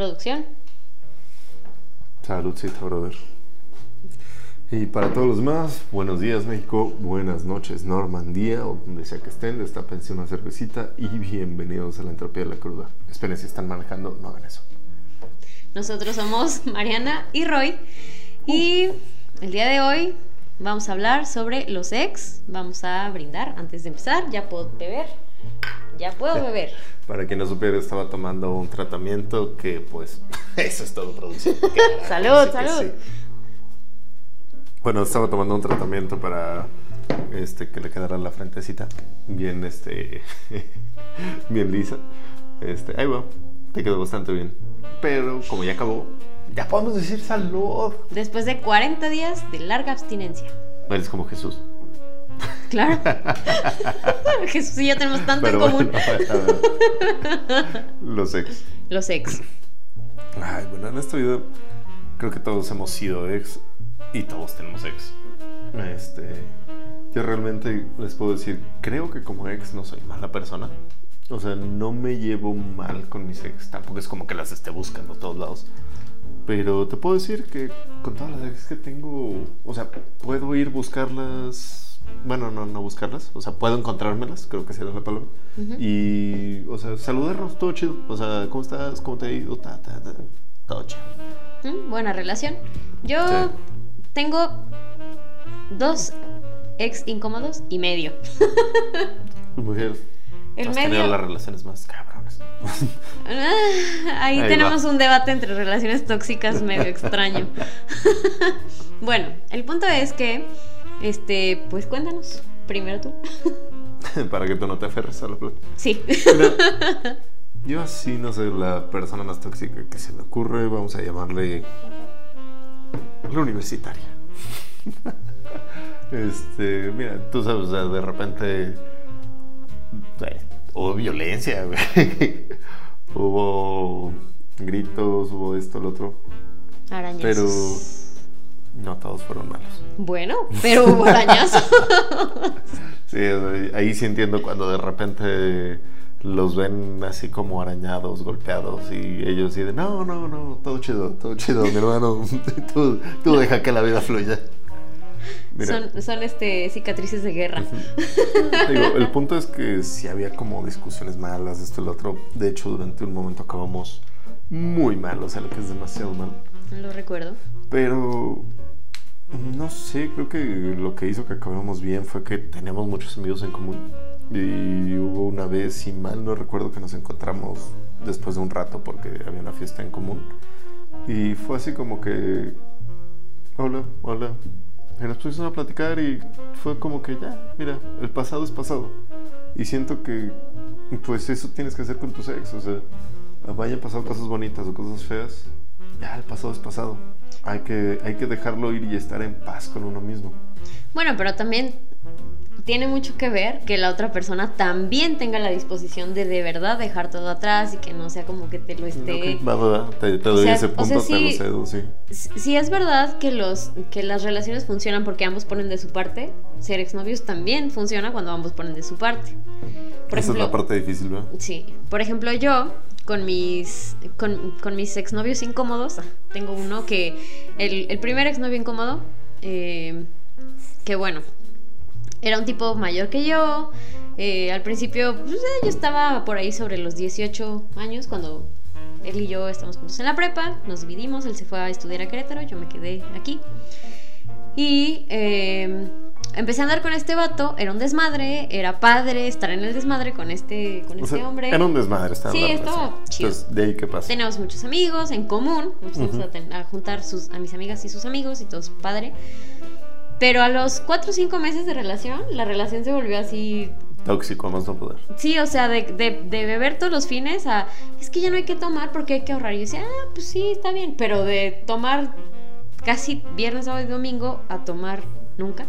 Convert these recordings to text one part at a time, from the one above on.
producción. Saludcita, brother. Y para todos los demás, buenos días México, buenas noches Normandía, o donde sea que estén, destapense una cervecita y bienvenidos a la entropía de la cruda. Esperen si están manejando, no hagan eso. Nosotros somos Mariana y Roy y el día de hoy vamos a hablar sobre los ex. Vamos a brindar antes de empezar, ya puedo beber, ya puedo beber. Para quien no supiera, estaba tomando un tratamiento que pues eso es todo producción. Salud, salud. sí. Bueno, estaba tomando un tratamiento para este que le quedara la frentecita bien este bien lisa. Este, ahí va. Te quedó bastante bien. Pero como ya acabó, ya podemos decir salud. Después de 40 días de larga abstinencia. Eres como Jesús. Claro. Jesús y yo tenemos tanto Pero en común. bueno, los ex. Los ex. Ay, bueno, en esta vida creo que todos hemos sido ex y todos tenemos ex. Este, yo realmente les puedo decir, creo que como ex no soy mala persona. O sea, no me llevo mal con mis ex. Tampoco es como que las esté buscando a todos lados. Pero te puedo decir que con todas las ex que tengo, o sea, puedo ir buscarlas. Bueno, no, no buscarlas. O sea, puedo encontrármelas, creo que sería la palabra. Y, o sea, saludarnos, todo chido. O sea, ¿cómo estás? ¿Cómo te ha ido? Ta, ta, ta. Todo chido. Mm, Buena relación. Yo Sí. tengo dos ex incómodos y medio. Mujer, El has medio. las relaciones más cabrones. Ah, Ahí, Ahí tenemos va. un debate entre relaciones tóxicas medio extraño. bueno, el punto es que, este, pues cuéntanos, primero tú. Para que tú no te aferres a la plata. Sí. Mira, yo así no soy la persona más tóxica que se me ocurre. Vamos a llamarle la universitaria. Este, mira, tú sabes, o sea, de repente eh, hubo violencia, güey. hubo gritos, hubo esto, lo otro. Arañazos. Pero no todos fueron malos. Bueno, pero hubo arañazos. Sí, ahí sí entiendo cuando de repente los ven así como arañados, golpeados y ellos dicen, no, no, no, todo chido, todo chido, mi hermano, tú, tú deja que la vida fluya. Son, son este, cicatrices de guerra. digo, el punto es que si había como discusiones malas, esto y lo otro, de hecho durante un momento acabamos muy mal, o sea, lo que es demasiado mal. Lo recuerdo. Pero no sé, creo que lo que hizo que acabáramos bien fue que teníamos muchos amigos en común. Y hubo una vez, si mal no recuerdo, que nos encontramos después de un rato porque había una fiesta en común. Y fue así como que, hola, hola. Y nos pusimos a platicar y fue como que ya, mira, el pasado es pasado. Y siento que, pues eso tienes que hacer con tus ex. O sea, vayan pasado cosas bonitas o cosas feas, ya el pasado es pasado. Hay que, hay que dejarlo ir y estar en paz con uno mismo. Bueno, pero también tiene mucho que ver que la otra persona también tenga la disposición de de verdad dejar todo atrás y que no sea como que te lo esté... Ok, va, va, va, Te, te doy sea, ese o punto, sea, te lo sí- cedo, sí. Si es verdad que, los, que las relaciones funcionan porque ambos ponen de su parte, ser exnovios también funciona cuando ambos ponen de su parte. Por Esa ejemplo, es la parte difícil, ¿verdad? Sí, por ejemplo yo con mis, con, con mis exnovios incómodos, tengo uno que, el, el primer exnovio incómodo, eh, que bueno, era un tipo mayor que yo, eh, al principio pues, eh, yo estaba por ahí sobre los 18 años cuando él y yo estamos juntos en la prepa, nos dividimos, él se fue a estudiar a Querétaro, yo me quedé aquí. Y eh, empecé a andar con este vato, era un desmadre, era padre estar en el desmadre con este, con O este sea, hombre. Era un desmadre, estaba Sí, estaba chido. Entonces, de ahí qué pasa. Teníamos muchos amigos en común, empezamos a, ten- a juntar sus, a mis amigas y sus amigos y todo su padre. Pero a los 4 o 5 meses de relación, la relación se volvió así Tóxico, a más no poder. Sí, o sea, de, de- de beber todos los fines a. Es que ya no hay que tomar porque hay que ahorrar. Y yo decía, ah, pues sí, está bien. Pero de tomar casi viernes, sábado y domingo a tomar nunca.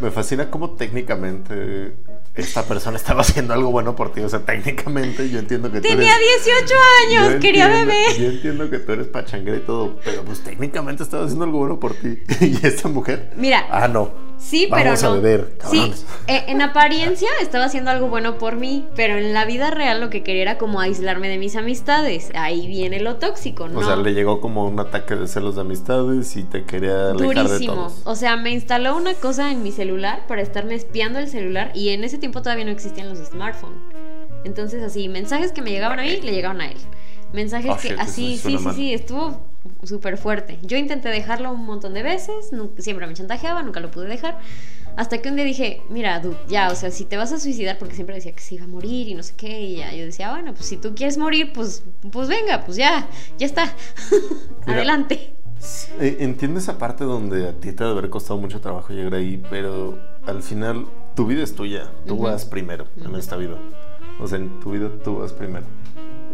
Me fascina cómo técnicamente esta persona estaba haciendo algo bueno por ti. O sea, técnicamente yo entiendo que tú Tenía eres... 18 años, quería beber. Yo entiendo que tú eres pachanguera y todo, pero pues técnicamente estaba haciendo algo bueno por ti. y esta mujer... Mira, Ah, no. Sí, pero a no. beber, sí, eh, en apariencia estaba haciendo algo bueno por mí, pero en la vida real lo que quería era como aislarme de mis amistades. Ahí viene lo tóxico, ¿no? O sea, le llegó como un ataque de celos de amistades y te quería alejar de Durísimo. todos. O sea, me instaló una cosa en mi celular para estarme espiando el celular y en ese tiempo todavía no existían los smartphones. Entonces, así, mensajes que me llegaban a mí, le llegaban a él. Mensajes Oh, que shit, así, sí, sí, mal. sí, estuvo súper fuerte. Yo intenté dejarlo un montón de veces, nu- siempre me chantajeaba, nunca lo pude dejar. Hasta que un día dije, mira, dude, ya, o sea, si te vas a suicidar, porque siempre decía que se iba a morir y no sé qué, y ya, yo decía, bueno, pues si tú quieres morir, pues, pues venga, pues ya, ya está. Mira. Adelante. Eh, Entiendo esa parte donde a ti te debe haber costado mucho trabajo llegar ahí, pero al final tu vida es tuya. Tú Ujú. vas primero en Ujú. esta vida. O sea, en tu vida tú vas primero.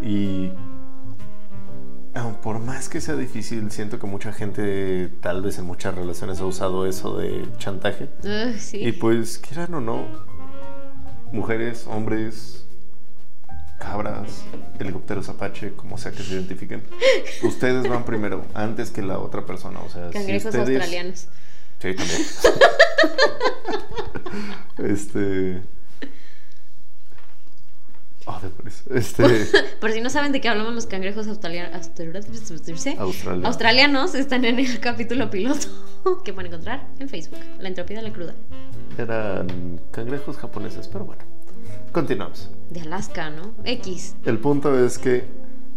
Y por más que sea difícil, siento que mucha gente, tal vez en muchas relaciones, ha usado eso de chantaje. Sí. Y pues, quieran o no, mujeres, hombres, cabras, helicópteros Apache, como sea que se identifiquen, ustedes van primero, antes que la otra persona. O sea, si ustedes- australianos. Sí, también. este. Oh. Este. Por si no saben de qué hablamos los cangrejos australianos, Australia. australianos, están en el capítulo piloto que pueden encontrar en Facebook, La entropía de la cruda. Eran cangrejos japoneses, pero bueno. Continuamos. De Alaska, ¿no? X. El punto es que,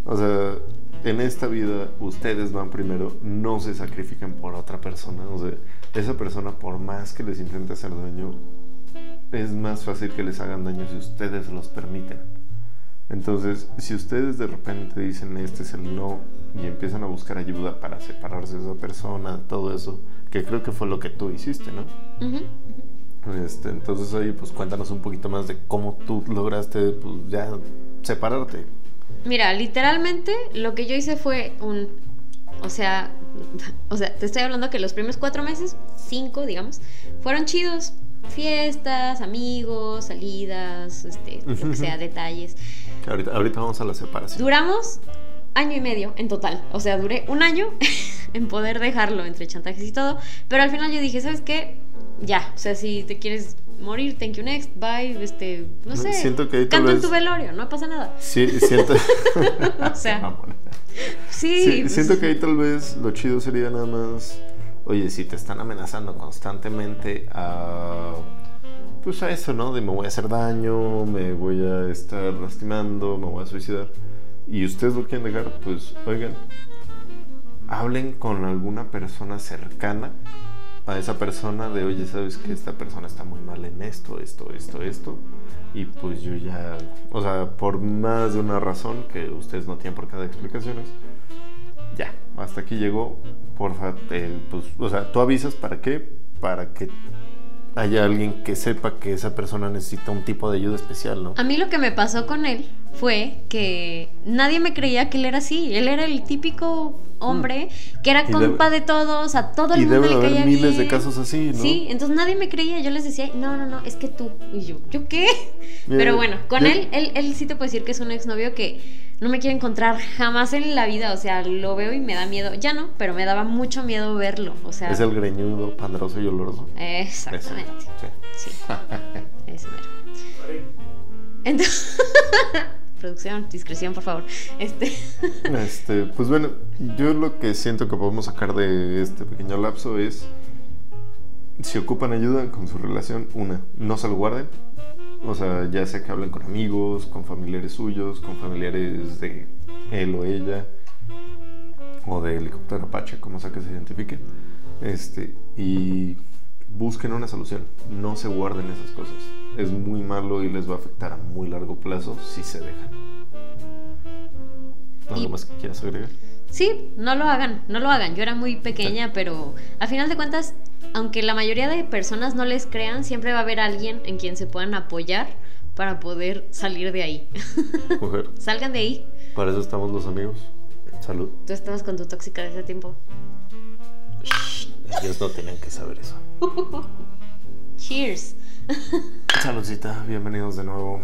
o sea, en esta vida ustedes van primero, no se sacrifican por otra persona. O sea, esa persona, por más que les intente hacer daño, es más fácil que les hagan daño si ustedes los permiten. Entonces, si ustedes de repente dicen este es el no y empiezan a buscar ayuda para separarse de esa persona, todo eso, que creo que fue lo que tú hiciste, ¿no? Este, entonces ahí pues cuéntanos un poquito más de cómo tú lograste pues ya separarte. Mira, literalmente lo que yo hice fue un. O sea, o sea, te estoy hablando que los primeros cuatro meses, cinco, digamos, fueron chidos. Fiestas, amigos, salidas, este, lo que sea, detalles. Que ahorita, ahorita vamos a la separación. Duramos año y medio en total. O sea, duré un año en poder dejarlo entre chantajes y todo. Pero al final yo dije, ¿sabes qué? Ya, o sea, si te quieres morir, thank you next, bye, este, no sé. Siento que ahí tal canto en tu velorio, no pasa nada. Sí, siento... O sea. Sí, Sí, pues, siento que ahí tal vez lo chido sería nada más, oye, si te están amenazando constantemente a, pues a eso, ¿no? De me voy a hacer daño, me voy a estar lastimando, me voy a suicidar, y ustedes lo quieren dejar, pues, oigan, hablen con alguna persona cercana a esa persona de, oye, ¿sabes que esta persona está muy mal en esto, esto, esto, esto? Y pues yo ya, o sea, por más de una razón que ustedes no tienen por dar explicaciones, ya, hasta aquí llegó, porfa, te- pues, o sea, tú avisas para qué, para que haya alguien que sepa que esa persona necesita un tipo de ayuda especial, ¿no? A mí lo que me pasó con él fue que nadie me creía que él era así. Él era el típico hombre que era Mm. Y compa debe- de todos, a todo el Y mundo le haber caía miles de casos así, ¿no? Sí, entonces nadie me creía. Yo les decía, no, no, no, es que tú. Y yo, ¿yo qué? Mira, Pero bueno, con yo- él, él, él sí te puedo decir que es un exnovio que no me quiere encontrar jamás en la vida. O sea, lo veo y me da miedo. Ya no, pero me daba mucho miedo verlo. O sea, Es el greñudo, pandroso y oloroso. exactamente. Sí. Sí, mero. Entonces, producción, discreción, por favor. Este, Este, pues bueno, yo lo que siento que podemos sacar de este pequeño lapso es si ocupan ayuda con su relación, una, no se lo guarden. O sea, ya sea que hablen con amigos, con familiares suyos, con familiares de él o ella, o de helicóptero Apache, como sea que se identifique. Este, y busquen una solución. No se guarden esas cosas. Es muy malo y les va a afectar a muy largo plazo si se dejan. ¿Algo Y- más que quieras agregar? sí, no lo hagan, no lo hagan. Yo era muy pequeña, pero a final de cuentas, aunque la mayoría de personas no les crean, siempre va a haber alguien en quien se puedan apoyar para poder salir de ahí. Mujer, Salgan de ahí. para eso estamos los amigos. Salud. Tú estabas con tu tóxica de ese tiempo. Ellos no tenían que saber eso. Cheers. Saludcita, bienvenidos de nuevo.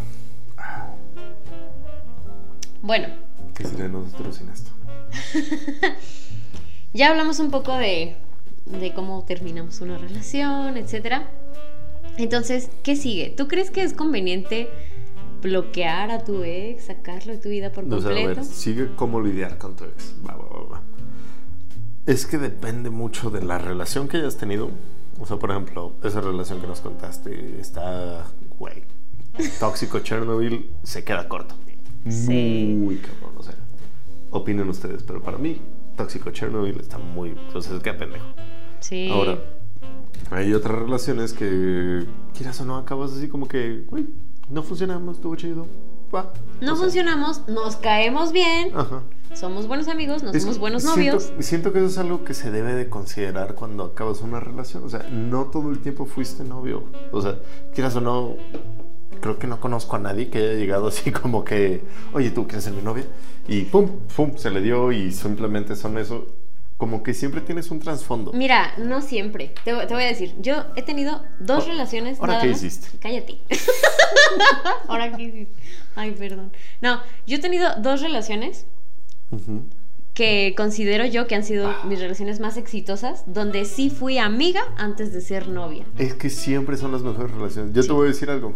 Bueno, ¿Qué sería nosotros sin esto? ya hablamos un poco de de cómo terminamos una relación, etcétera. Entonces, ¿qué sigue? ¿Tú crees que es conveniente bloquear a tu ex, sacarlo de tu vida por O sea, a completo? ver, sigue cómo lidiar con tu ex. Va, va, va, va. Es que depende mucho de la relación que hayas tenido. O sea, por ejemplo, esa relación que nos contaste está, güey, tóxico Chernobyl se queda corto. Sí. Muy cabrón, o sea, opinen ustedes, pero para mí, tóxico Chernobyl está muy, entonces queda pendejo. Sí. Ahora, hay otras relaciones que, quieras o no, acabas así como que, güey, no funcionamos, estuvo chido, va. no O sea, funcionamos, nos caemos bien, Ajá. somos buenos amigos, no somos buenos siento- novios. Siento, que eso es algo que se debe de considerar cuando acabas una relación. O sea, no todo el tiempo fuiste novio. O sea, quieras o no, creo que no conozco a nadie que haya llegado así como que, oye, tú quieres ser mi novia. Y pum, pum, se le dio y simplemente son eso. Como que siempre tienes un trasfondo. Mira, no siempre. Te, te voy a decir, yo he tenido dos Oh, relaciones. ¿ahora qué más. hiciste? Cállate. Ahora qué hiciste. Ay, perdón. No, yo he tenido dos relaciones Ujú. que considero yo que han sido Ah. mis relaciones más exitosas, donde sí fui amiga antes de ser novia. Es que siempre son las mejores relaciones. Yo Sí. te voy a decir algo.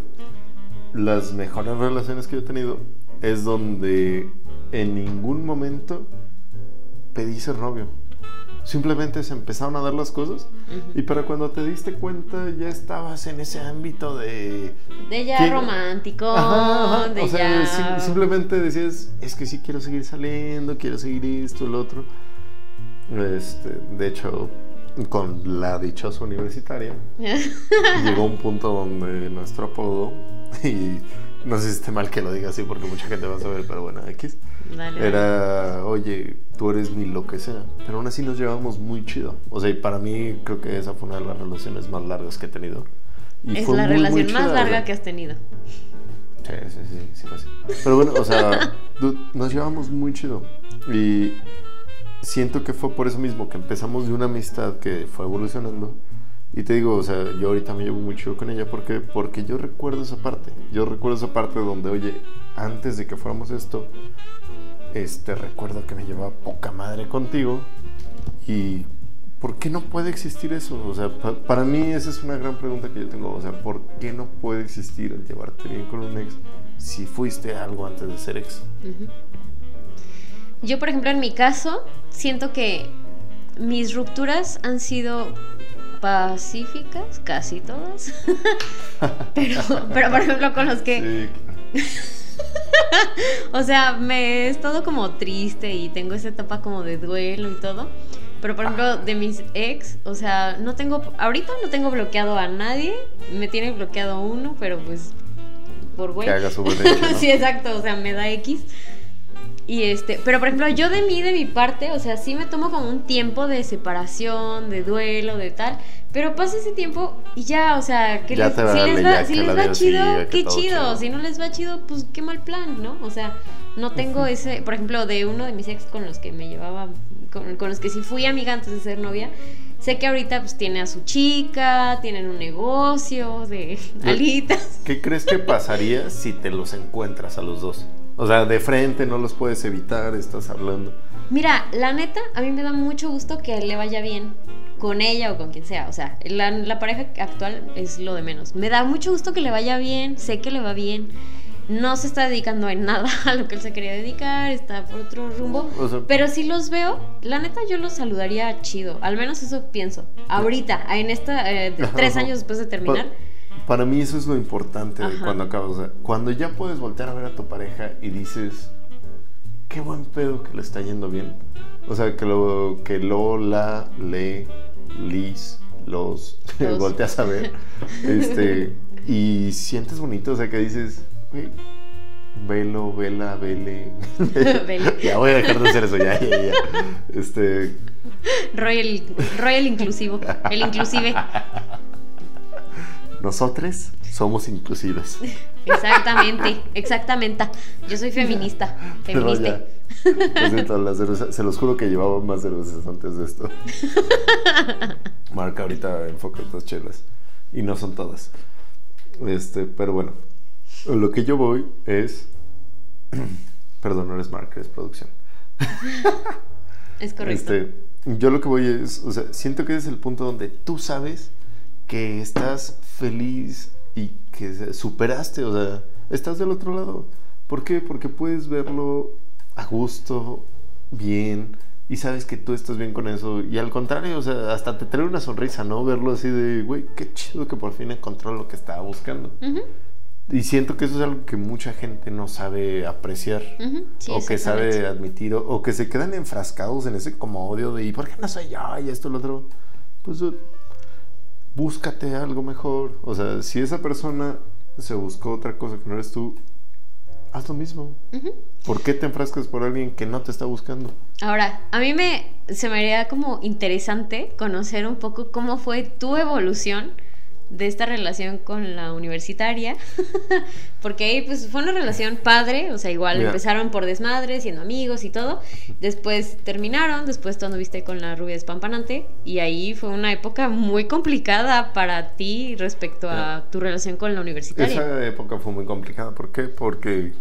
Las mejores relaciones que yo he tenido es donde en ningún momento pedí ser novio. Simplemente se empezaron a dar las cosas y para cuando te diste cuenta ya estabas en ese ámbito de... De ya ¿Qué? romántico, Ajá, ajá. de O sea, ya... simplemente decías, es que sí quiero seguir saliendo, quiero seguir esto, lo otro. Este, de hecho, con la dichosa universitaria, llegó un punto donde nuestro apodo, y no sé si esté mal que lo diga así porque mucha gente va a saber, pero bueno, X, Dale, era, oye, tú eres mi lo que sea, pero aún así nos llevamos muy chido. O sea, y para mí creo que esa fue una de las relaciones más largas que he tenido. Y es fue la muy, relación más chida, larga que has tenido. Sí, sí, sí, sí, fue así. Pero bueno, o sea, nos llevamos muy chido. Y siento que fue por eso mismo que empezamos de una amistad que fue evolucionando. Y te digo, o sea, yo ahorita me llevo muy chido con ella porque, porque yo recuerdo esa parte. Yo recuerdo esa parte donde, oye, antes de que fuéramos esto, este, recuerdo que me llevaba poca madre contigo. Y ¿por qué no puede existir eso? O sea, pa- para mí esa es una gran pregunta que yo tengo. O sea, ¿por qué no puede existir el llevarte bien con un ex si fuiste algo antes de ser ex? Yo, por ejemplo, en mi caso, siento que mis rupturas han sido pacíficas, casi todas. pero, pero, por ejemplo, con los que, Sí, o sea, me he estado como triste y tengo esa etapa como de duelo y todo. Pero, por ejemplo, de mis ex, o sea, no tengo, ahorita no tengo bloqueado a nadie. Me tiene bloqueado uno, pero pues, por güey. Que haga su ¿no? sí, exacto, o sea, me da X. Y este, pero por ejemplo, yo de mí, de mi parte, o sea, sí me tomo como un tiempo de separación, de duelo, de tal, pero pasa ese tiempo y ya, o sea, que les, si les va, si les va chido, qué chido, chido. si no les va chido, pues qué mal plan, ¿no? O sea, no tengo ese, por ejemplo, de uno de mis ex con los que me llevaba, con, con los que sí fui amiga antes de ser novia, sé que ahorita pues tiene a su chica, tienen un negocio de alitas. ¿Qué crees que pasaría si te los encuentras a los dos? O sea, de frente no los puedes evitar, estás hablando. Mira, la neta, a mí me da mucho gusto que le vaya bien con ella o con quien sea. O sea, la, la pareja actual es lo de menos. Me da mucho gusto que le vaya bien, sé que le va bien. No se está dedicando en nada a lo que él se quería dedicar, está por otro rumbo. O sea- Pero si los veo, la neta yo los saludaría chido. Al menos eso pienso. Ahorita, en esta, eh, tres años después de terminar. Para mí eso es lo importante de cuando acabas. O sea, cuando ya puedes voltear a ver a tu pareja y dices, qué buen pedo que le está yendo bien. O sea, que lo que lo, la, le, lis, los, Los. volteas a ver. este, y sientes bonito, o sea, que dices, güey, velo, vela, vele. Vele. ya voy a dejar de hacer eso, ya, ya, ya. Este, Roy el, Roy el inclusivo, el inclusive. Nosotros somos inclusivas. Exactamente, exactamente. Yo soy feminista, Pero feminista. cerveza- se los juro que llevaba más cervezas antes de esto. Marca ahorita enfoca estas chelas. Y no son todas. Este, pero bueno. Lo que yo voy es. Perdón, no eres marca, es producción. Es correcto. Este, yo lo que voy es, o sea, siento que ese es el punto donde tú sabes que estás feliz y que superaste, o sea, estás del otro lado. ¿Por qué? Porque puedes verlo a gusto, bien, y sabes que tú estás bien con eso. Y al contrario, o sea, hasta te trae una sonrisa, ¿no? Verlo así de, güey, qué chido que por fin encontró lo que estaba buscando. Y siento que eso es algo que mucha gente no sabe apreciar. o que sabe admitir. O, que se quedan enfrascados en ese como odio de, ¿y por qué no soy yo? Y esto, lo otro. Pues búscate algo mejor. O sea, si esa persona se buscó otra cosa que no eres tú, haz lo mismo. ¿Por qué te enfrascas por alguien que no te está buscando? Ahora, a mí me se me haría como interesante conocer un poco cómo fue tu evolución de esta relación con la universitaria, porque ahí pues fue una relación padre, o sea, igual empezaron por desmadre, siendo amigos y todo, después terminaron, después tú anduviste con la rubia espampanante y ahí fue una época muy complicada para ti respecto a tu relación con la universitaria. Esa época fue muy complicada, ¿por qué? Porque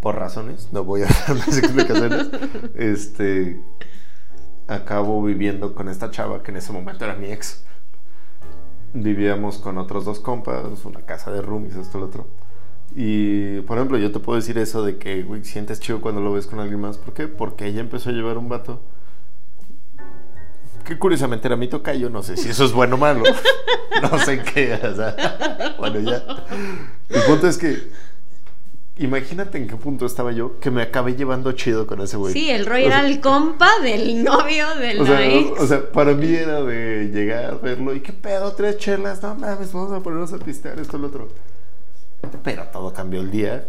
por razones, no voy a dar más explicaciones, este, acabo viviendo con esta chava que en ese momento era mi ex vivíamos con otros dos compas, una casa de roomies, esto, lo otro. Y, por ejemplo, yo te puedo decir eso de que, güey, sientes chido cuando lo ves con alguien más. ¿Por qué? Porque ella empezó a llevar un vato que curiosamente era mi tocayo, no sé si eso es bueno o malo, no sé qué, o sea, bueno, ya. El punto es que Imagínate en qué punto estaba yo que me acabé llevando chido con ese güey. Sí, el Roy era el compa del novio del o sea, o sea, para mí era de llegar, verlo y qué pedo, tres chelas, no mames, vamos a ponernos a pistear esto, lo otro. Pero todo cambió el día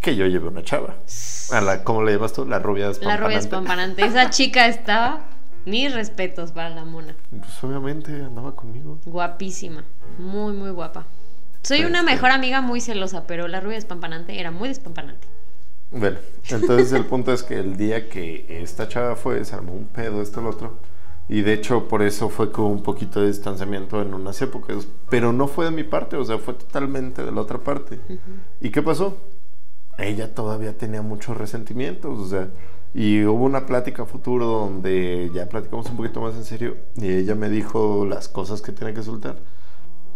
que yo llevé una chava. A la, ¿Cómo le llamas tú? La rubia espampanante. La rubia espampanante. Esa chica estaba, mis respetos para la mona. Pues obviamente andaba conmigo. Guapísima, muy, muy guapa. Soy una este. mejor amiga muy celosa, pero la rubia despampanante era muy despampanante. Bueno, entonces el punto es que el día que esta chava fue, se armó un pedo, esto, lo otro. Y de hecho, por eso fue con un poquito de distanciamiento en unas épocas. Pero no fue de mi parte, o sea, fue totalmente de la otra parte. ¿Y qué pasó? Ella todavía tenía muchos resentimientos, o sea, y hubo una plática futuro donde ya platicamos un poquito más en serio. Y ella me dijo las cosas que tenía que soltar.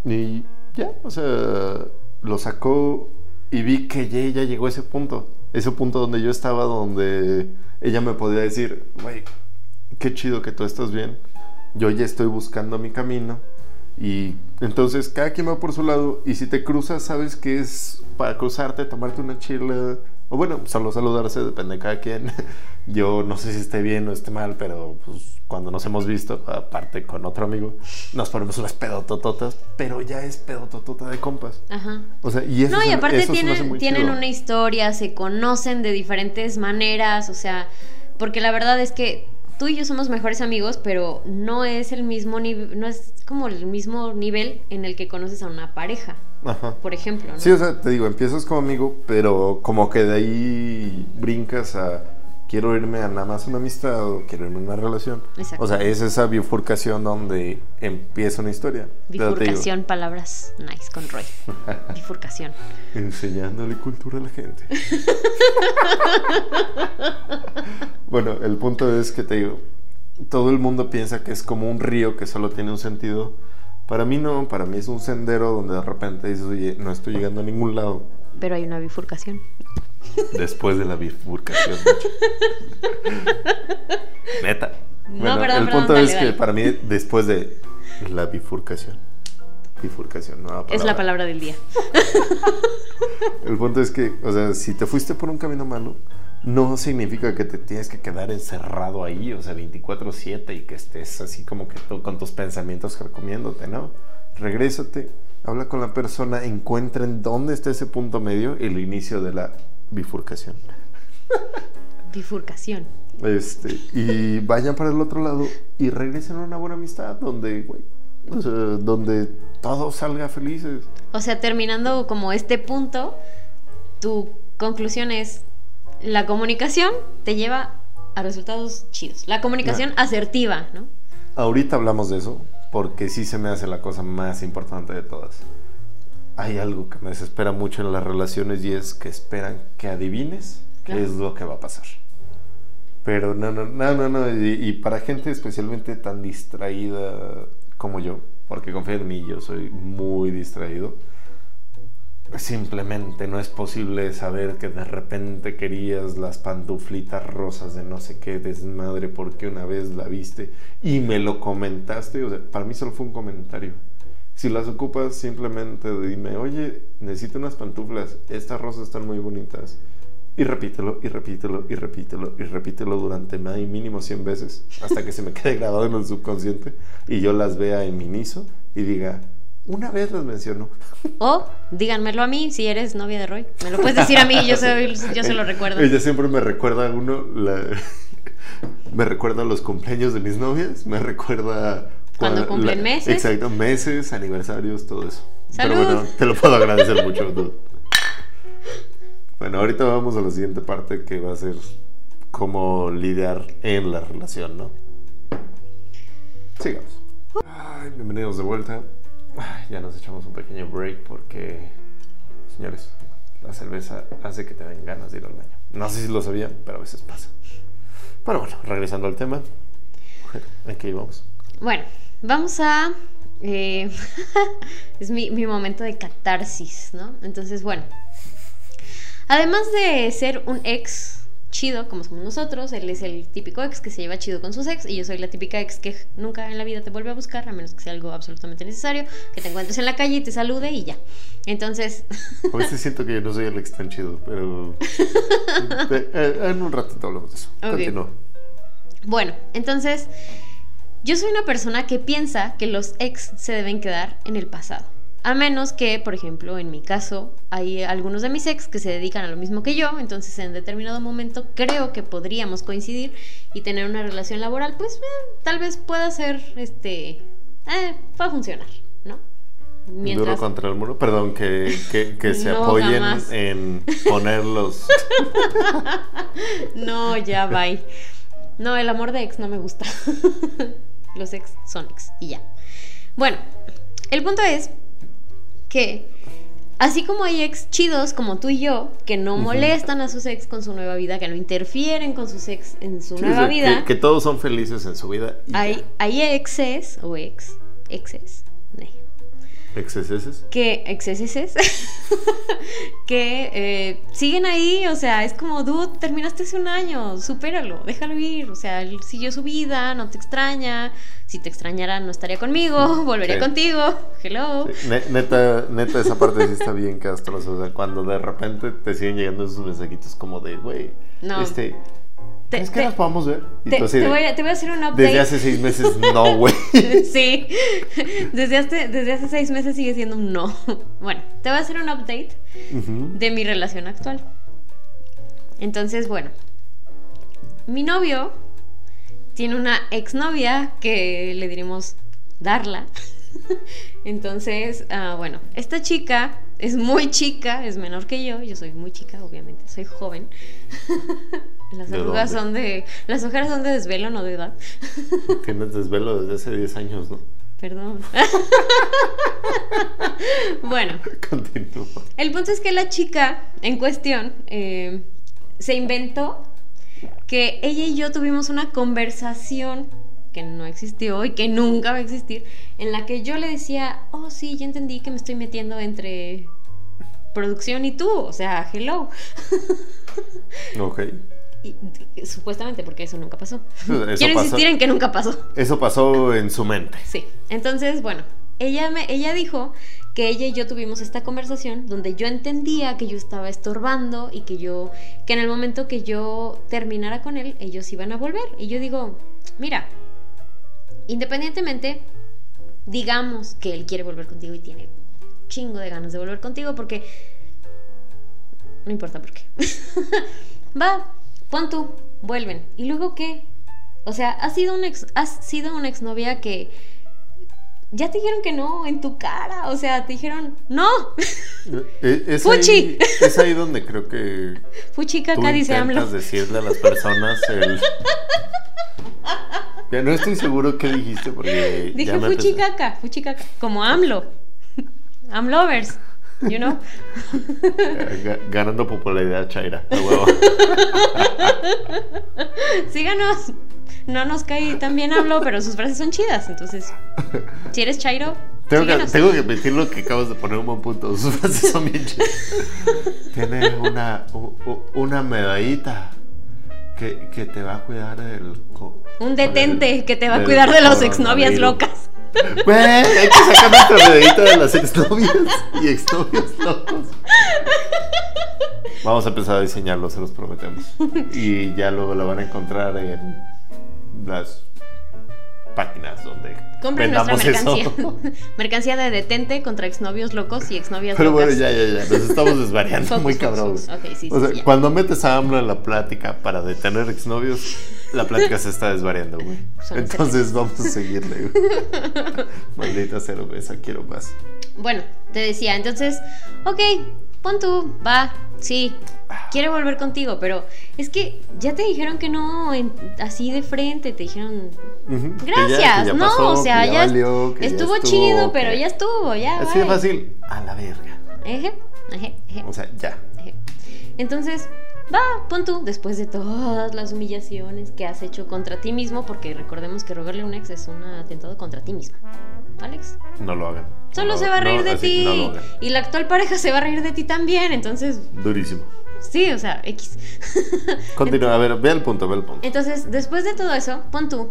Y ya, o sea, lo sacó y vi que ya, llegó a ese punto. Ese punto donde yo estaba, donde ella me podía decir, güey, qué chido que tú estás bien. Yo ya estoy buscando mi camino. Y entonces cada quien va por su lado. Y si te cruzas, sabes que es para cruzarte, tomarte una chila, o bueno, solo saludarse, depende de cada quien. Yo no sé si esté bien o esté mal, pero pues cuando nos hemos visto, aparte con otro amigo, nos ponemos unas pedotototas, pero ya es pedototota de compas. Ajá. O sea, y eso No, y aparte tienen, tienen una historia, se conocen de diferentes maneras, o sea, porque la verdad es que tú y yo somos mejores amigos, pero no es el mismo nivel, no es como el mismo nivel en el que conoces a una pareja. Ajá. Por ejemplo. Sí, o sea, te digo, empiezas como amigo, pero como que de ahí brincas a quiero irme a nada más una amistad o quiero irme a una relación. Exacto. O sea, es esa bifurcación donde empieza una historia. Bifurcación, palabras nice con Roy. bifurcación. Enseñándole cultura a la gente. bueno, el punto es que te digo, todo el mundo piensa que es como un río que solo tiene un sentido. Para mí no, para mí es un sendero donde de repente dices, oye, no estoy llegando a ningún lado. Pero hay una bifurcación. Después de la bifurcación. Neta. bueno, el punto es que para mí, después de la bifurcación. Bifurcación, no Es la palabra del día. el punto es que, o sea, si te fuiste por un camino malo, no significa que te tienes que quedar encerrado ahí, o sea, 24-7 y que estés así como que tú, con tus pensamientos recomiéndote, ¿no? Regrésate, habla con la persona, encuentren dónde está ese punto medio, el inicio de la bifurcación. Bifurcación. Este, y vayan para el otro lado y regresen a una buena amistad donde, donde todo salga felices. O sea, terminando como este punto, tu conclusión es, la comunicación te lleva a resultados chidos. La comunicación asertiva, ¿no? Ahorita hablamos de eso, porque sí se me hace la cosa más importante de todas hay algo que me desespera mucho en las relaciones y es que esperan que adivines qué es lo que va a pasar. Pero no, no, no, no, no. Y, y para gente especialmente tan distraída como yo, porque confía en mí, yo soy muy distraído. Simplemente no es posible saber que de repente querías las pantuflitas rosas de no sé qué desmadre porque una vez la viste y me lo comentaste. O sea, para mí solo fue un comentario. Si las ocupas, simplemente dime, oye, necesito unas pantuflas, estas rosas están muy bonitas. Y repítelo, y repítelo, y repítelo, y repítelo durante mínimo 100 veces, hasta que se me quede grabado en el subconsciente y yo las vea en mi miso y diga, una vez las menciono. O díganmelo a mí si eres novia de Roy. Me lo puedes decir a mí, yo se, yo se lo recuerdo. Ella siempre me recuerda a uno, la- me recuerda los cumpleaños de mis novias, me recuerda... Cuando cua- cumplen meses. Exacto, meses, aniversarios, todo eso. ¡Salud! Pero bueno, te lo puedo agradecer mucho. Bueno, ahorita vamos a la siguiente parte que va a ser cómo lidiar en la relación, ¿no? Sigamos. Ay, bienvenidos de vuelta. Ya nos echamos un pequeño break porque, señores, la cerveza hace que te den ganas de ir al baño. No sé si lo sabían, pero a veces pasa. Pero bueno, regresando al tema. Mujer, aquí vamos. Bueno, vamos a... eh, es mi momento de catarsis, ¿no? Entonces, bueno. Además de ser un ex chido, como somos nosotros, él es el típico ex que se lleva chido con sus ex y yo soy la típica ex que nunca en la vida te vuelve a buscar, a menos que sea algo absolutamente necesario, que te encuentres en la calle y te salude y ya. Entonces, A veces siento que yo no soy el ex tan chido, pero. Eh, en un ratito hablamos de eso. Ok. Continúa. Bueno, entonces yo soy una persona que piensa que los ex se deben quedar en el pasado. A menos que, por ejemplo, en mi caso, hay algunos de mis ex que se dedican a lo mismo que yo, entonces en determinado momento creo que podríamos coincidir y tener una relación laboral, pues eh, tal vez pueda ser, este, eh, pueda funcionar, ¿no? Duro contra el muro. Perdón, que, que, que se No, apoyen jamás. en ponerlos. No, ya, bye. No, el amor de ex no me gusta. Los ex son ex y ya. Bueno, el punto es que así como hay ex chidos como tú y yo, que no molestan a sus ex con su nueva vida, que no interfieren con sus ex en su Sí, o nueva sea, vida, que, que todos son felices en su vida. hay, hay exes o ex, exes. Exceses. que exceses que eh, siguen ahí, o sea, es como, dude, terminaste hace un año, supéralo, déjalo ir, o sea, él siguió su vida, no te extraña, si te extrañara no estaría conmigo, volvería Sí. contigo, hello. Sí, ne- neta, neta, esa parte sí está bien castrosa. O sea, cuando de repente te siguen llegando esos mensajitos como de, güey, No. este. Te- ¿Crees que te- nos podamos ver? Y Te, así de, voy a, te voy a hacer un update. Desde hace seis meses, no, güey. sí, desde hace, desde hace seis meses sigue siendo un no. Bueno, te voy a hacer un update de mi relación actual. Entonces, bueno, mi novio tiene una exnovia que le diremos Darla. Entonces, ah, bueno, esta chica es muy chica, es menor que yo, yo soy muy chica, obviamente, soy joven. Las ¿De arrugas dónde? son de. Las ojeras son de desvelo, no de edad. Tienes desvelo desde hace 10 años, ¿no? Perdón. bueno, Continúa. El punto es que la chica en cuestión eh, se inventó que ella y yo tuvimos una conversación que no existió y que nunca va a existir, en la que yo le decía, oh sí, ya entendí que me estoy metiendo entre producción y tú, o sea, hello. Ok. Y, supuestamente, porque eso nunca pasó. Eso Quiero pasó. insistir en que nunca pasó. Eso pasó en su mente. Sí. Entonces, bueno, ella me, ella dijo que ella y yo tuvimos esta conversación donde yo entendía que yo estaba estorbando y que yo, que en el momento que yo terminara con él, ellos iban a volver. Y yo digo, mira, independientemente, digamos que él quiere volver contigo y tiene chingo de ganas de volver contigo porque no importa por qué. Va, pon tú, vuelven. ¿Y luego qué? O sea, has sido una ex, has sido una exnovia que ya te dijeron que no en tu cara, o sea, te dijeron, "No." Eh, Es Fuchi. ahí, es ahí donde creo que Fuchi caca dice AMLO. decirle a las personas el... Ya no estoy seguro qué dijiste porque Dije fuchi caca, fuchi caca, como AMLO. AMLovers. You know? Ga- Ganando popularidad, Chaira. Síganos. No nos cae tan bien hablo, pero sus frases son chidas. Entonces, si eres Chairo, Tengo que, tengo que admitir lo que acabas de poner un buen punto. Sus frases son bien chidas. Tiene una, u- una medallita que, que te va a cuidar del... Un detente que te va a cuidar de las exnovias locas. Güey, hay que sacar nuestra medallita de las exnovias y exnovios locos. Vamos a empezar a diseñarlo, se los prometemos. Y ya luego la van a encontrar en las páginas donde Compren nuestra vendamos mercancía. eso. mercancía de detente contra exnovios locos y exnovias Pero bueno, locas. ya, ya, ya, nos estamos desvariando Focus, muy cabrón. focus. Ok, sí, o sí, sea, ya. cuando metes a AMLO en la plática para detener exnovios, la plática se está desvariando, güey. Entonces vamos a seguirle, güey. Maldita cerveza, quiero más. Bueno, te decía, entonces, ok, pon tú, va, sí, quiere volver contigo, pero es que ya te dijeron que no, en- así de frente, te dijeron, Ujú, que ya- gracias, que ya no, pasó, o sea, que ya, valió, que ya estuvo, estuvo, chido, pero ya estuvo, ya. Así de fácil, a la verga. Eje, eje, eje, O sea, ya. eje. Entonces, va, pon tú, después de todas las humillaciones que has hecho contra ti mismo, porque recordemos que rogarle a un ex es un atentado contra ti mismo. Alex. No lo hagan. Solo No, se va a reír no, de ti. No y la actual pareja se va a reír de ti también. Entonces, Durísimo. sí, o sea, X. Continúa, a ver, ve el punto, ve el punto. Entonces, después de todo eso, pon tú.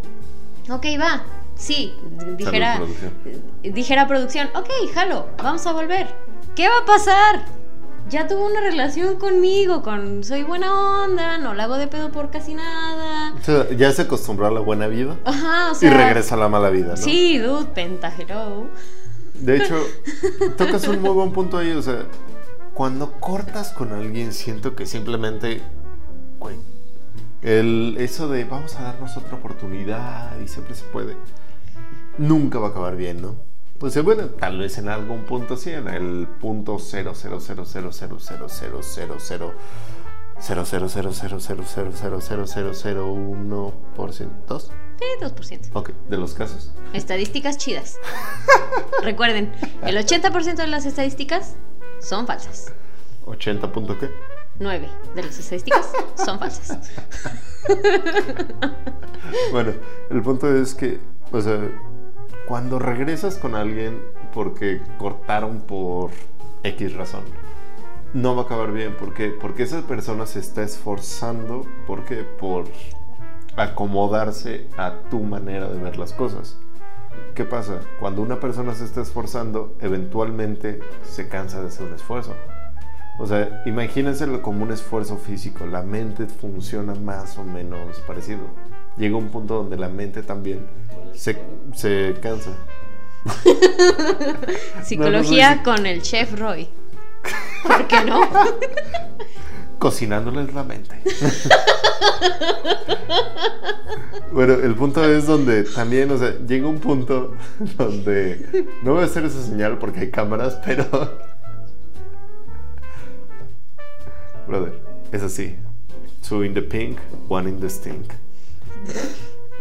Ok, va. Sí, dijera. Salud, producción. dijera producción. Ok, jalo, vamos a volver. ¿Qué va a pasar? Ya tuvo una relación conmigo, con soy buena onda, no la hago de pedo por casi nada. O sea, ya se acostumbró a la buena vida Ajá, o y regresa a la mala vida, ¿no? Sí, dude, penta, hello. De hecho, tocas un muy buen punto ahí. O sea, cuando cortas con alguien, siento que simplemente, güey, el, eso de vamos a darnos otra oportunidad y siempre se puede, nunca va a acabar bien, ¿no? Pues eh, bueno, tal vez en algún punto sí, en el punto 00000000000000000000001%. ¿Dos? Sí, 2%. Ok, de los casos. Estadísticas chidas. Recuerden, el 80% de las estadísticas son falsas. ¿80 punto qué? 9 de las estadísticas son falsas. Bueno, el punto es que, o sea, cuando regresas con alguien porque cortaron por X razón, no va a acabar bien. ¿Por qué? Porque esa persona se está esforzando, ¿por qué? Por acomodarse a tu manera de ver las cosas. ¿Qué pasa? Cuando una persona se está esforzando, eventualmente se cansa de hacer un esfuerzo. O sea, imagínenselo como un esfuerzo físico. La mente funciona más o menos parecido. Llega un punto donde la mente también se, se cansa. Psicología No, no, no, con el chef Roy. ¿Por qué no? Cocinándoles la mente. bueno, el punto es donde también, o sea, llega un punto donde no voy a hacer esa señal porque hay cámaras, pero. Brother, es así. Two in the pink, one in the stink.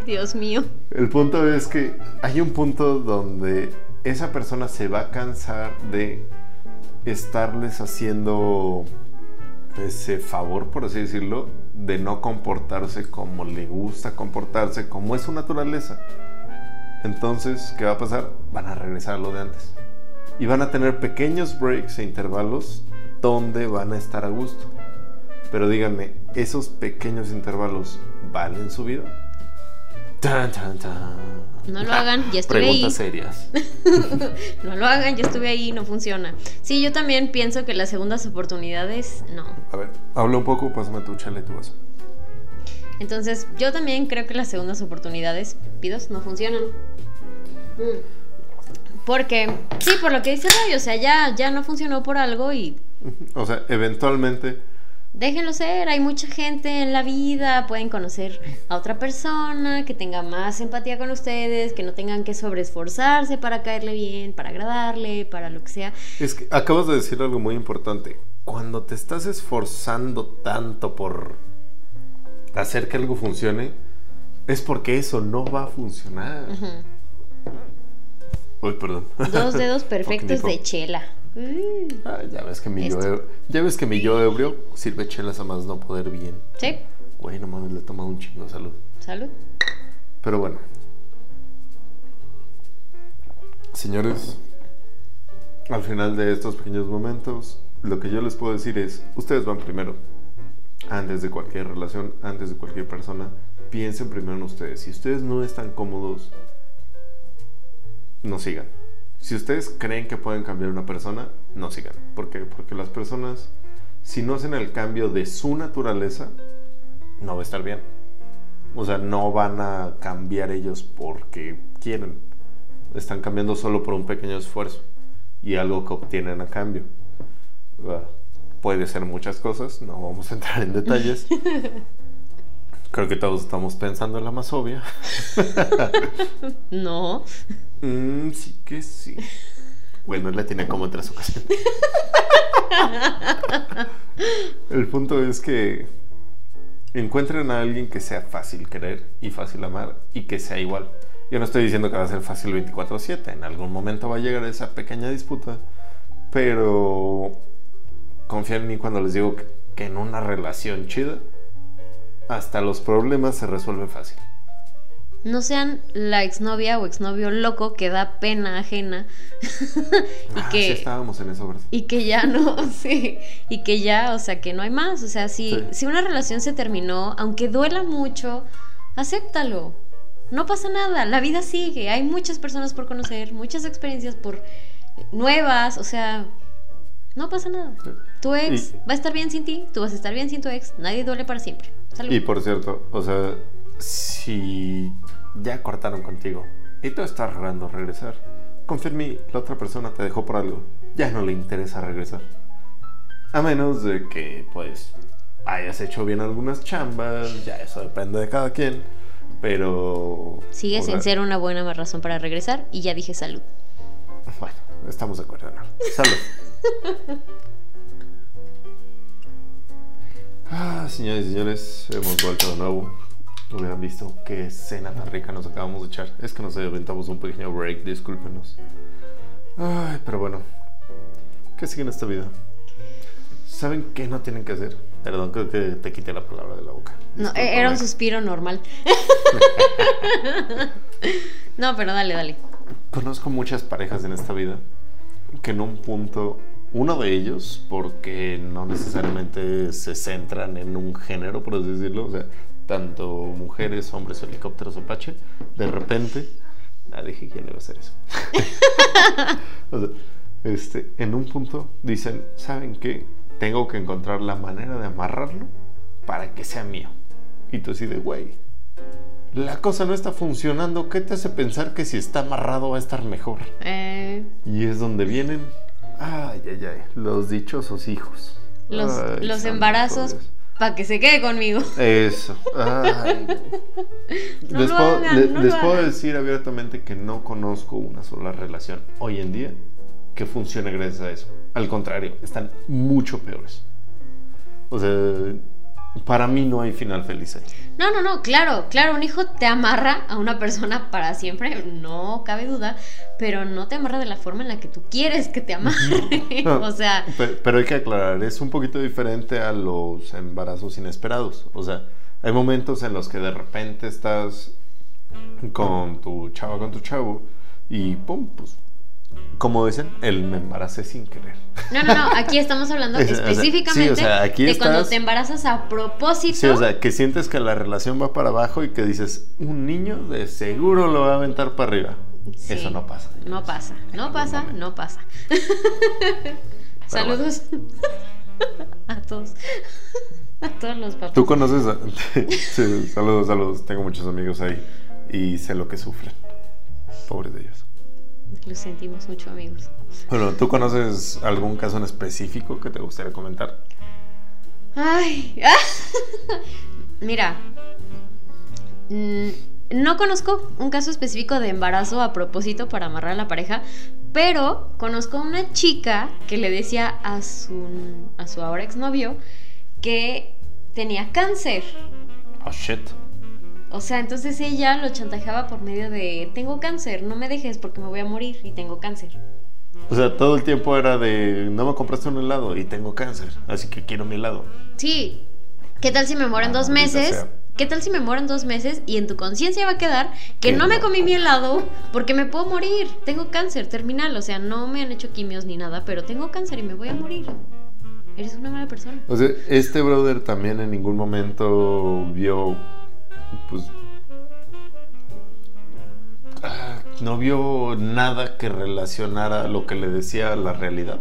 Dios mío. El punto es que hay un punto donde esa persona se va a cansar de estarles haciendo ese favor, por así decirlo, de no comportarse como le gusta comportarse, como es su naturaleza. Entonces, ¿qué va a pasar? Van a regresar a lo de antes. Y van a tener pequeños breaks e intervalos donde van a estar a gusto. Pero díganme, ¿esos pequeños intervalos valen su vida? Tan, tan, tan. No lo hagan, ya estuve Preguntas ahí. serias. No lo hagan, ya estuve ahí, no funciona. Sí, yo también pienso que las segundas oportunidades, no. A ver, habla un poco, pásame tu chale tu vaso. Entonces, yo también creo que las segundas oportunidades, pidos, no funcionan. Mm. Porque, sí, por lo que dice Roy, o sea, ya, ya no funcionó por algo y O sea, eventualmente, déjenlo ser. Hay mucha gente en la vida, pueden conocer a otra persona que tenga más empatía con ustedes, que no tengan que sobreesforzarse para caerle bien, para agradarle, para lo que sea. es que acabas de decir algo muy importante. Cuando te estás esforzando tanto por hacer que algo funcione, es porque eso no va a funcionar. Uy, perdón. Dos dedos perfectos de chela. Uh, Ah, ya ves que mi yo, ya ves que mi yo ebrio sirve chelas a más no poder bien. sí, Güey, no mames, le he tomado un chingo salud. salud. Pero bueno. Señores, al final de estos pequeños momentos, lo que yo les puedo decir es, ustedes van primero. Antes de cualquier relación, antes de cualquier persona, piensen primero en ustedes. Si ustedes no están cómodos, no sigan. Si ustedes creen que pueden cambiar una persona, no sigan. ¿Por qué? Porque las personas, si no hacen el cambio de su naturaleza, no va a estar bien. O sea, no van a cambiar ellos porque quieren. Están cambiando solo por un pequeño esfuerzo y algo que obtienen a cambio. Ah, Puede ser muchas cosas, no vamos a entrar en detalles. Creo que todos estamos pensando en la más obvia. No. Mm, sí que sí. Bueno, él la tiene como en tres ocasiones. El punto es que encuentren a alguien que sea fácil querer y fácil amar y que sea igual. Yo no estoy diciendo que va a ser fácil 24/7, en algún momento va a llegar esa pequeña disputa, pero confíen en mí cuando les digo que en una relación chida, hasta los problemas se resuelven fácil. No sean la exnovia o exnovio loco que da pena ajena y Ah, que sí estábamos en eso, y que ya no, sí, y que ya, o sea, que no hay más, o sea, si Sí. si una relación se terminó, aunque duela mucho, acéptalo. No pasa nada, la vida sigue, hay muchas personas por conocer, muchas experiencias por nuevas, o sea, no pasa nada. Tu ex Y- va a estar bien sin ti, tú vas a estar bien sin tu ex, nadie duele para siempre. Salud. Y por cierto, o sea, si ya cortaron contigo y tú estás rogando regresar, mí, la otra persona te dejó por algo, ya no le interesa regresar. A menos de que, pues, hayas hecho bien algunas chambas, ya eso depende de cada quien, pero... Sigue sin ser una buena razón para regresar y ya dije salud. Bueno, estamos de acuerdo, ¿no? Salud. Ah, señores y señores, hemos vuelto de nuevo. Hubieran visto qué cena tan rica nos acabamos de echar. Es que nos aventamos un pequeño break, discúlpenos. Ay, pero bueno. ¿Qué sigue en esta vida? ¿Saben qué no tienen que hacer? Perdón, creo que te quité la palabra de la boca. No, Discúlpame. era un suspiro normal. no, pero dale, dale. Conozco muchas parejas en esta vida que en un punto, uno de ellos, porque no necesariamente se centran en un género, por así decirlo, o sea, tanto mujeres, hombres, helicópteros, Apache, de repente, ah, dije quién le va a hacer eso. O sea, este, en un punto dicen, ¿saben qué? Tengo que encontrar la manera de amarrarlo para que sea mío. Y tú así de, güey, la cosa no está funcionando. ¿Qué te hace pensar que si está amarrado va a estar mejor? Eh, Y es donde vienen, ay, ay, ay, los dichosos hijos. los Ay, los santo embarazos. Para que se quede conmigo. Eso. Ay. No les puedo, hagan, le- no les lo puedo hagan. decir abiertamente que no conozco una sola relación hoy en día que funcione gracias a eso. Al contrario, están mucho peores. O sea, para mí no hay final feliz ahí. No, no, no, claro, claro, un hijo te amarra a una persona para siempre, no cabe duda, pero no te amarra de la forma en la que tú quieres que te amarre. No, o sea, pe- pero hay que aclarar, es un poquito diferente a los embarazos inesperados. O sea, hay momentos en los que de repente estás con tu chava, con tu chavo, y pum, pues, como dicen, el me embaracé sin querer. no, no, no, aquí estamos hablando O sea, específicamente sí, o sea, aquí de cuando estás- te embarazas a propósito. Sí, o sea, que sientes que la relación va para abajo y que dices, un niño de seguro lo va a aventar para arriba. Sí. Eso no pasa. No pasa, no pasa, momento. no pasa. Saludos a todos. A todos los papás. Tú conoces a... sí, saludos, saludos. Tengo muchos amigos ahí y sé lo que sufren. Pobres de Los sentimos mucho, amigos. Bueno, ¿tú conoces algún caso en específico que te gustaría comentar? Ay, mira, mm, no conozco un caso específico de embarazo a propósito para amarrar a la pareja, pero conozco una chica que le decía a su, a su ahora exnovio que tenía cáncer. Oh, shit. O sea, entonces ella lo chantajeaba por medio de, tengo cáncer, no me dejes porque me voy a morir y tengo cáncer. O sea, todo el tiempo era de, no me compraste un helado y tengo cáncer, así que quiero mi helado. Sí. ¿Qué tal si me muero en Ah, dos meses? ¿Qué tal si me muero en dos meses y en tu conciencia va a quedar que no me comí mi helado porque me puedo morir? Tengo cáncer terminal, o sea, no me han hecho quimios ni nada, pero tengo cáncer y me voy a morir. Eres una mala persona. O sea, este brother también en ningún momento vio, pues, ah, no vio nada que relacionara lo que le decía a la realidad.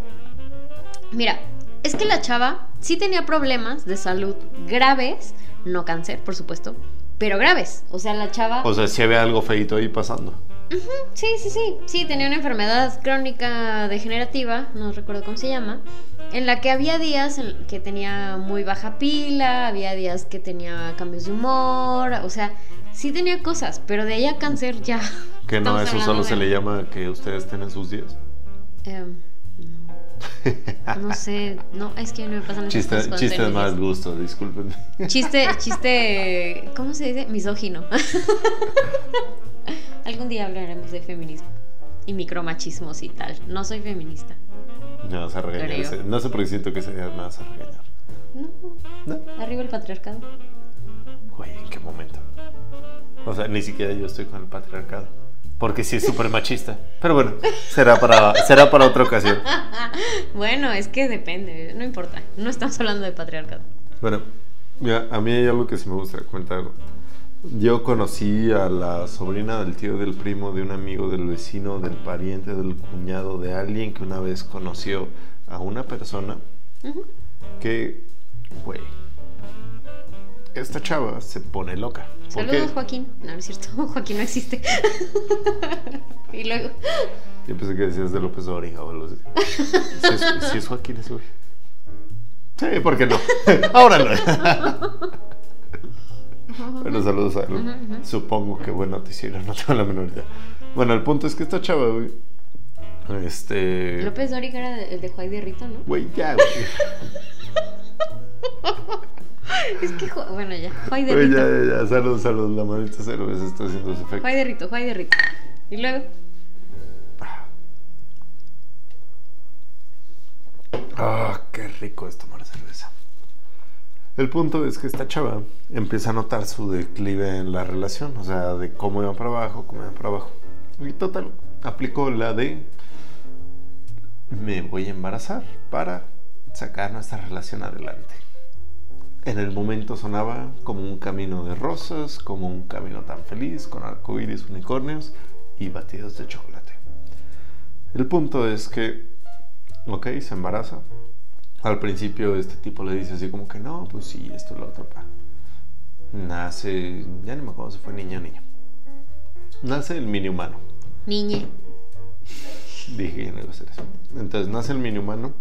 Mira, es que la chava sí tenía problemas de salud graves, no cáncer, por supuesto, pero graves. O sea, la chava... O sea, si había algo feito ahí pasando. Sí, sí, sí. Sí, tenía una enfermedad crónica degenerativa, no recuerdo cómo se llama, en la que había días que tenía muy baja pila, había días que tenía cambios de humor, o sea, sí tenía cosas, pero de ella cáncer ya. Que no, eso solo se le llama que ustedes tienen sus días. Em, no. No sé, no, es que no me pasan Chiste, cosas chiste de mal gusto, discúlpenme. Chiste, chiste, ¿cómo se dice? Misógino. Algún día hablaremos de feminismo y micromachismos y tal. No soy feminista. Me vas a regañar. Ese- No sé por qué siento que ese día me vas a regañar. No, ¿No? arriba el patriarcado. Güey, ¿en qué momento? O sea, ni siquiera yo estoy con el patriarcado. Porque sí es súper machista. Pero bueno, será para, será para otra ocasión. Bueno, es que depende, no importa. No estamos hablando de patriarcado. Bueno, mira, a mí hay algo que sí me gustaría comentar. Yo conocí a la sobrina del tío del primo de un amigo del vecino, del pariente, del cuñado, de alguien que una vez conoció a una persona que, güey, esta chava se pone loca. ¿Por qué? Saludos, Joaquín. No, no es cierto, Joaquín no existe. y luego. Yo pensé que decías de López Dóriga o algo así. Si es, si es Joaquín, es güey. Sí, ¿por qué no? Ahora no. Bueno, saludos a él. Ujú, ujú. Supongo que buen noticiero, no tengo la menor idea. Bueno, el punto es que esta chava, güey. Este. López Dóriga era el de Juay de Rita, ¿no? Güey, ya, güey. Es que, bueno, ya. Juay de Güey, Rito. ya, ya, ya. Saludos, saludos. La manita cero vez está haciendo su efecto. Juay de Rito, Juay de Rito. Y luego. Ah, qué rico es tomar cerveza. El punto es que esta chava empieza a notar su declive en la relación, o sea, de cómo iba para abajo, cómo iba para abajo. Y total, aplicó la de me voy a embarazar para sacar nuestra relación adelante. En el momento sonaba como un camino de rosas, como un camino tan feliz, con arcoíris, unicornios y batidos de chocolate. El punto es que Ok, se embaraza. Al principio este tipo le dice así como que no, pues sí, esto lo otro. Pa. Nace, ya no me acuerdo si fue niña o niño. Nace el mini humano. Niñe. Dije que no iba a hacer eso. Entonces nace el mini humano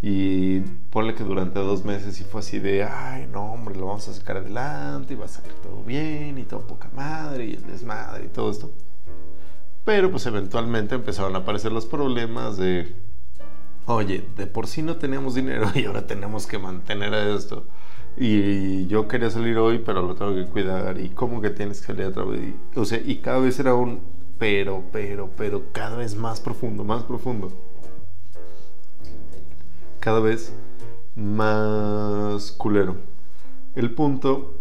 y ponle que durante dos meses y fue así de, ay, no, hombre, lo vamos a sacar adelante y va a salir todo bien y todo poca madre y el desmadre y todo esto. Pero pues eventualmente empezaron a aparecer los problemas de, oye, de por sí no teníamos dinero y ahora tenemos que mantener a esto. Y yo quería salir hoy, pero lo tengo que cuidar. ¿Y cómo que tienes que salir otra vez? Y- o sea, y cada vez era un pero, pero, pero cada vez más profundo, más profundo. Cada vez más culero. El punto,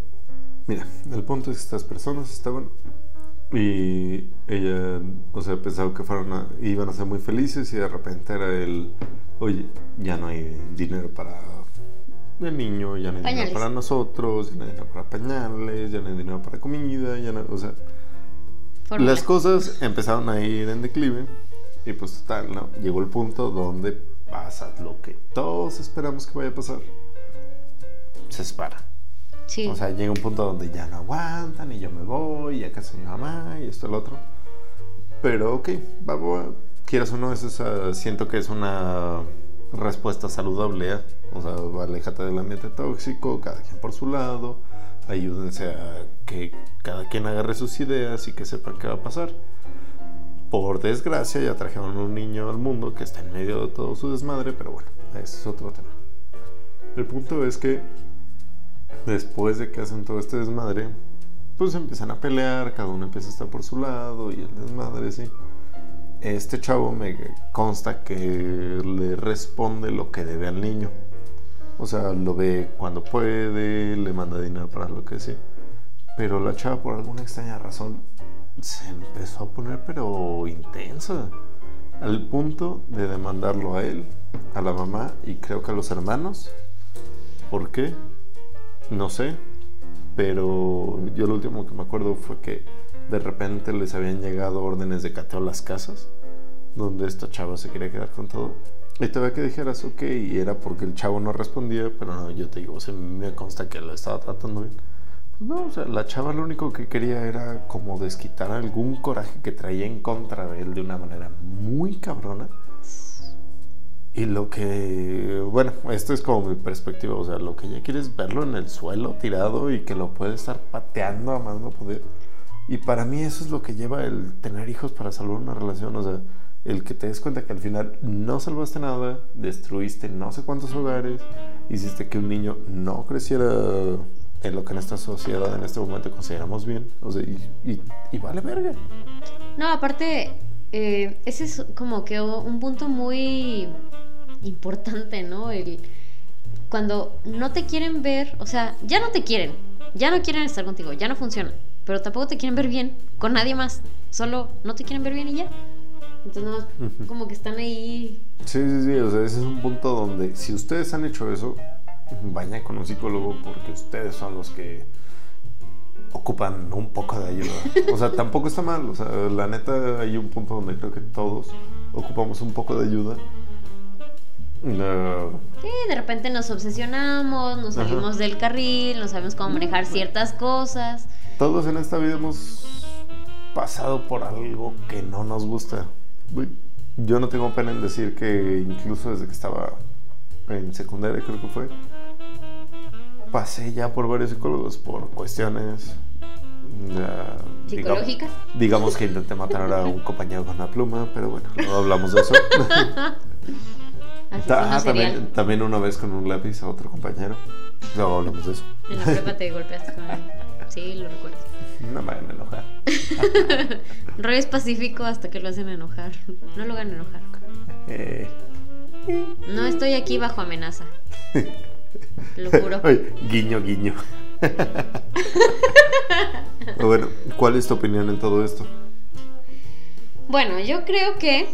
mira, el punto es que estas personas estaban y ella, o sea, pensaba que fueron a- iban a ser muy felices y de repente era el, oye, ya no hay dinero para el niño, ya no hay Pañales. dinero para nosotros, ya no hay dinero para pañales, ya no hay dinero para comida, ya no, o sea, las cosas empezaron a ir en declive y pues total, ¿no? Llegó el punto donde pasa lo que todos esperamos que vaya a pasar. Se separa. Sí. O sea, llega un punto donde ya no aguantan y yo me voy, y acá está mi mamá y esto lo otro. Pero ok, va. quieras o no, es siento que es una respuesta saludable. ¿eh? O sea, aléjate del ambiente tóxico, cada quien por su lado, ayúdense a que cada quien agarre sus ideas y que sepan qué va a pasar. Por desgracia, ya trajeron un niño al mundo que está en medio de todo su desmadre, pero bueno, ese es otro tema. El punto es que después de que hacen todo este desmadre, pues empiezan a pelear, cada uno empieza a estar por su lado y el desmadre, sí. este chavo me consta que le responde lo que debe al niño. O sea, lo ve cuando puede, le manda dinero para lo que sea. Pero la chava, por alguna extraña razón, se empezó a poner, pero intensa. Al punto de demandarlo a él, a la mamá y creo que a los hermanos. ¿Por qué? No sé. Pero yo lo último que me acuerdo fue que de repente les habían llegado órdenes de cateo a las casas, donde esta chava se quería quedar con todo. Y te que dijeras, ok, y era porque el chavo no respondía, pero no, yo te digo, se me consta que lo estaba tratando bien. Pues no, o sea, la chava lo único que quería era como desquitar algún coraje que traía en contra de él de una manera muy cabrona. Y lo que, bueno, esto es como mi perspectiva, o sea, lo que ella quiere es verlo en el suelo tirado y que lo puede estar pateando a más no poder. Y para mí eso es lo que lleva el tener hijos para salvar una relación, o sea, el que te des cuenta que al final no salvaste nada, destruiste no sé cuántos hogares, hiciste que un niño no creciera en lo que en esta sociedad en este momento consideramos bien, o sea, y, vale verga. No, aparte, eh, ese es como que un punto muy importante, ¿no? El, cuando no te quieren ver, o sea, ya no te quieren, ya no quieren estar contigo, ya no funciona, pero tampoco te quieren ver bien con nadie más, solo no te quieren ver bien y ya. Entonces, como que están ahí. Sí, sí, sí. O sea, ese es un punto donde si ustedes han hecho eso, vayan con un psicólogo porque ustedes son los que ocupan un poco de ayuda. O sea, tampoco está mal. O sea, la neta, hay un punto donde creo que todos ocupamos un poco de ayuda. No. Sí, de repente nos obsesionamos, nos salimos del carril, no sabemos cómo manejar ciertas cosas. Todos en esta vida hemos pasado por algo que no nos gusta. Yo no tengo pena en decir que incluso desde que estaba en secundaria, creo que fue, pasé ya por varios psicólogos por cuestiones psicológicas. Digamos, que intenté matar a un compañero con una pluma, pero bueno, no hablamos de eso. también, una vez con un lápiz a otro compañero. No hablamos de eso. En la prueba te golpeaste con Sí, lo recuerdo. No me hagan enojar. Roy es pacífico hasta que lo hacen enojar. No lo hagan enojar. Eh. No estoy aquí bajo amenaza. Lo juro. guiño, guiño. bueno, ¿cuál es tu opinión en todo esto? Bueno, yo creo que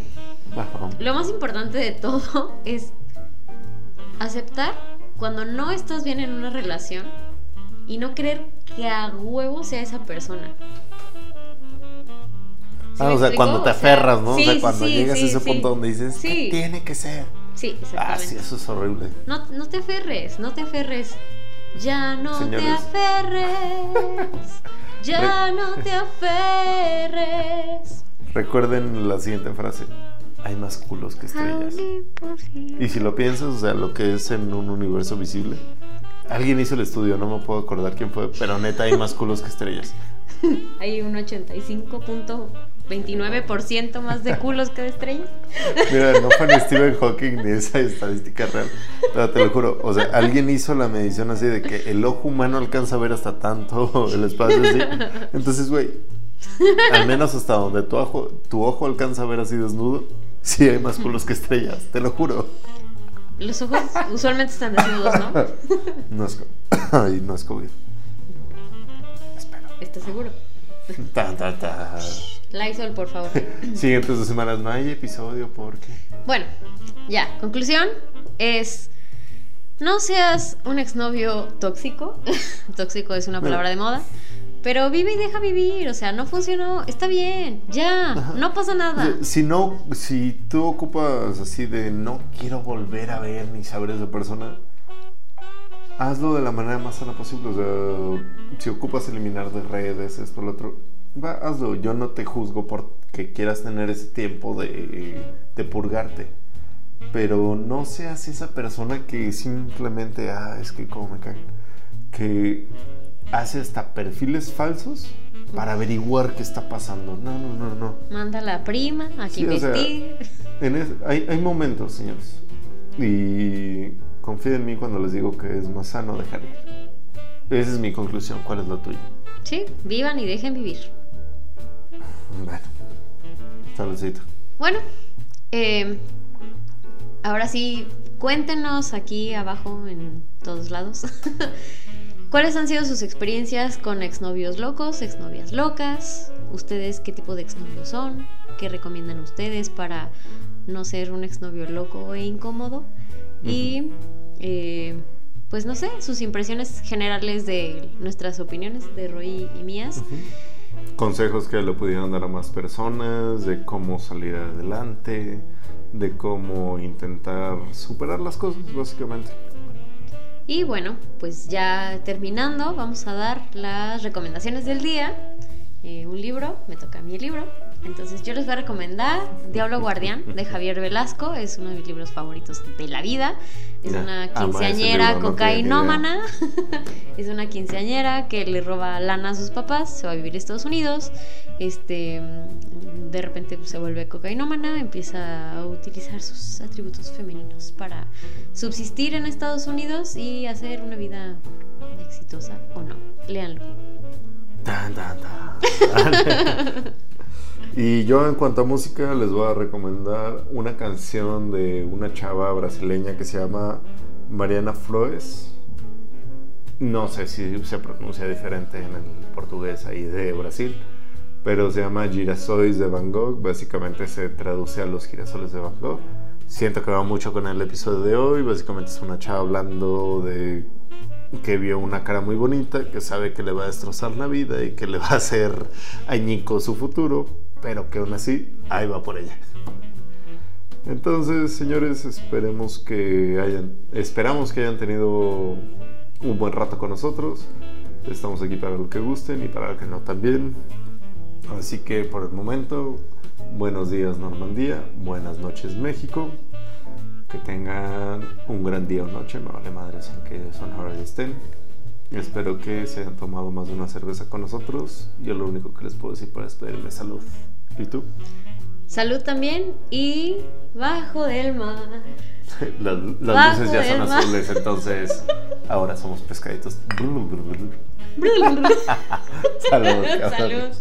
lo más importante de todo es aceptar cuando no estás bien en una relación y no creer que a huevo sea esa persona. ah, o sea, cuando te aferras, ¿no? o sea, cuando llegas a ese punto donde dices, que tiene que ser. Sí, exactamente. Ah, sí, eso es horrible. No, no te aferres, no te aferres. Ya no te aferres. ya no te aferres. Recuerden la siguiente frase. Hay más culos que estrellas. Y si lo piensas, o sea, lo que es en un universo visible, Alguien hizo el estudio, no me puedo acordar quién fue, pero neta hay más culos que estrellas. Hay un 85.29% más de culos que de estrellas. Mira, no fue ni Stephen Hawking ni esa estadística real, pero te lo juro, o sea, alguien hizo la medición así de que el ojo humano alcanza a ver hasta tanto el espacio así. Entonces, güey, al menos hasta donde tu ojo, tu ojo alcanza a ver así desnudo, sí hay más culos que estrellas, te lo juro. Los ojos usualmente están desnudos, ¿no? No es, ay, no es COVID. Espero. ¿Estás seguro? Ta, ta, ta. Lysol, por favor. Siguientes dos semanas no hay episodio porque. Bueno, ya. Conclusión es. No seas un exnovio tóxico. tóxico es una palabra de moda. Pero vive y deja vivir, o sea, no funcionó, está bien, ya, no pasa nada. Si no, si tú ocupas así de no quiero volver a ver ni saber a esa persona, hazlo de la manera más sana posible. O sea, si ocupas eliminar de redes, esto, lo otro, va, hazlo. Yo no te juzgo porque quieras tener ese tiempo de, de purgarte. Pero no seas esa persona que simplemente, ah, es que como me caen. Que hace hasta perfiles falsos para averiguar qué está pasando. No, no, no, no. Manda a la prima a que investigue. hay, hay, momentos, señores. Y confíen en mí cuando les digo que es más sano dejar ir. Esa es mi conclusión. ¿Cuál es la tuya? Sí, vivan y dejen vivir. Bueno, saludcito. Bueno, eh, ahora sí, cuéntenos aquí abajo en todos lados. ¿Cuáles han sido sus experiencias con exnovios locos, exnovias locas? ¿Ustedes qué tipo de exnovios son? ¿Qué recomiendan ustedes para no ser un exnovio loco e incómodo? Y eh, pues no sé, sus impresiones generales de nuestras opiniones de Roy y mías. Consejos que le pudieran dar a más personas, de cómo salir adelante, de cómo intentar superar las cosas, básicamente. Y bueno, pues ya terminando, vamos a dar las recomendaciones del día. Eh, un libro, me toca el libro. Entonces yo les voy a recomendar Diablo Guardián de Javier Velasco, es uno de mis libros favoritos de la vida. Es una quinceañera cocainómana, es una quinceañera que le roba lana a sus papás, se va a vivir a Estados Unidos, este, de repente se vuelve cocainómana, empieza a utilizar sus atributos femeninos para subsistir en Estados Unidos y hacer una vida exitosa o no. Léanlo. Y yo en cuanto a música les voy a recomendar una canción de una chava brasileña que se llama Mariana Flores. No sé si se pronuncia diferente en el portugués ahí de Brasil, pero se llama Girasoles de Van Gogh. Básicamente se traduce a los girasoles de Van Gogh. Siento que va mucho con el episodio de hoy. Básicamente es una chava hablando de que vio una cara muy bonita, que sabe que le va a destrozar la vida y que le va a hacer añico su futuro, pero que aún así ahí va por ella. Entonces, señores, esperemos que hayan, esperamos que hayan tenido un buen rato con nosotros. Estamos aquí para lo que gusten y para lo que no también. Así que por el momento, buenos días Normandía, buenas noches México. Que tengan un gran día o noche, me vale madres en qué son ahora estén. Espero que se hayan tomado más de una cerveza con nosotros. Yo lo único que les puedo decir para despedirme es salud. ¿Y tú? Salud también y bajo del mar. las, luces ya son azules, entonces ahora somos pescaditos. Salud. Salud.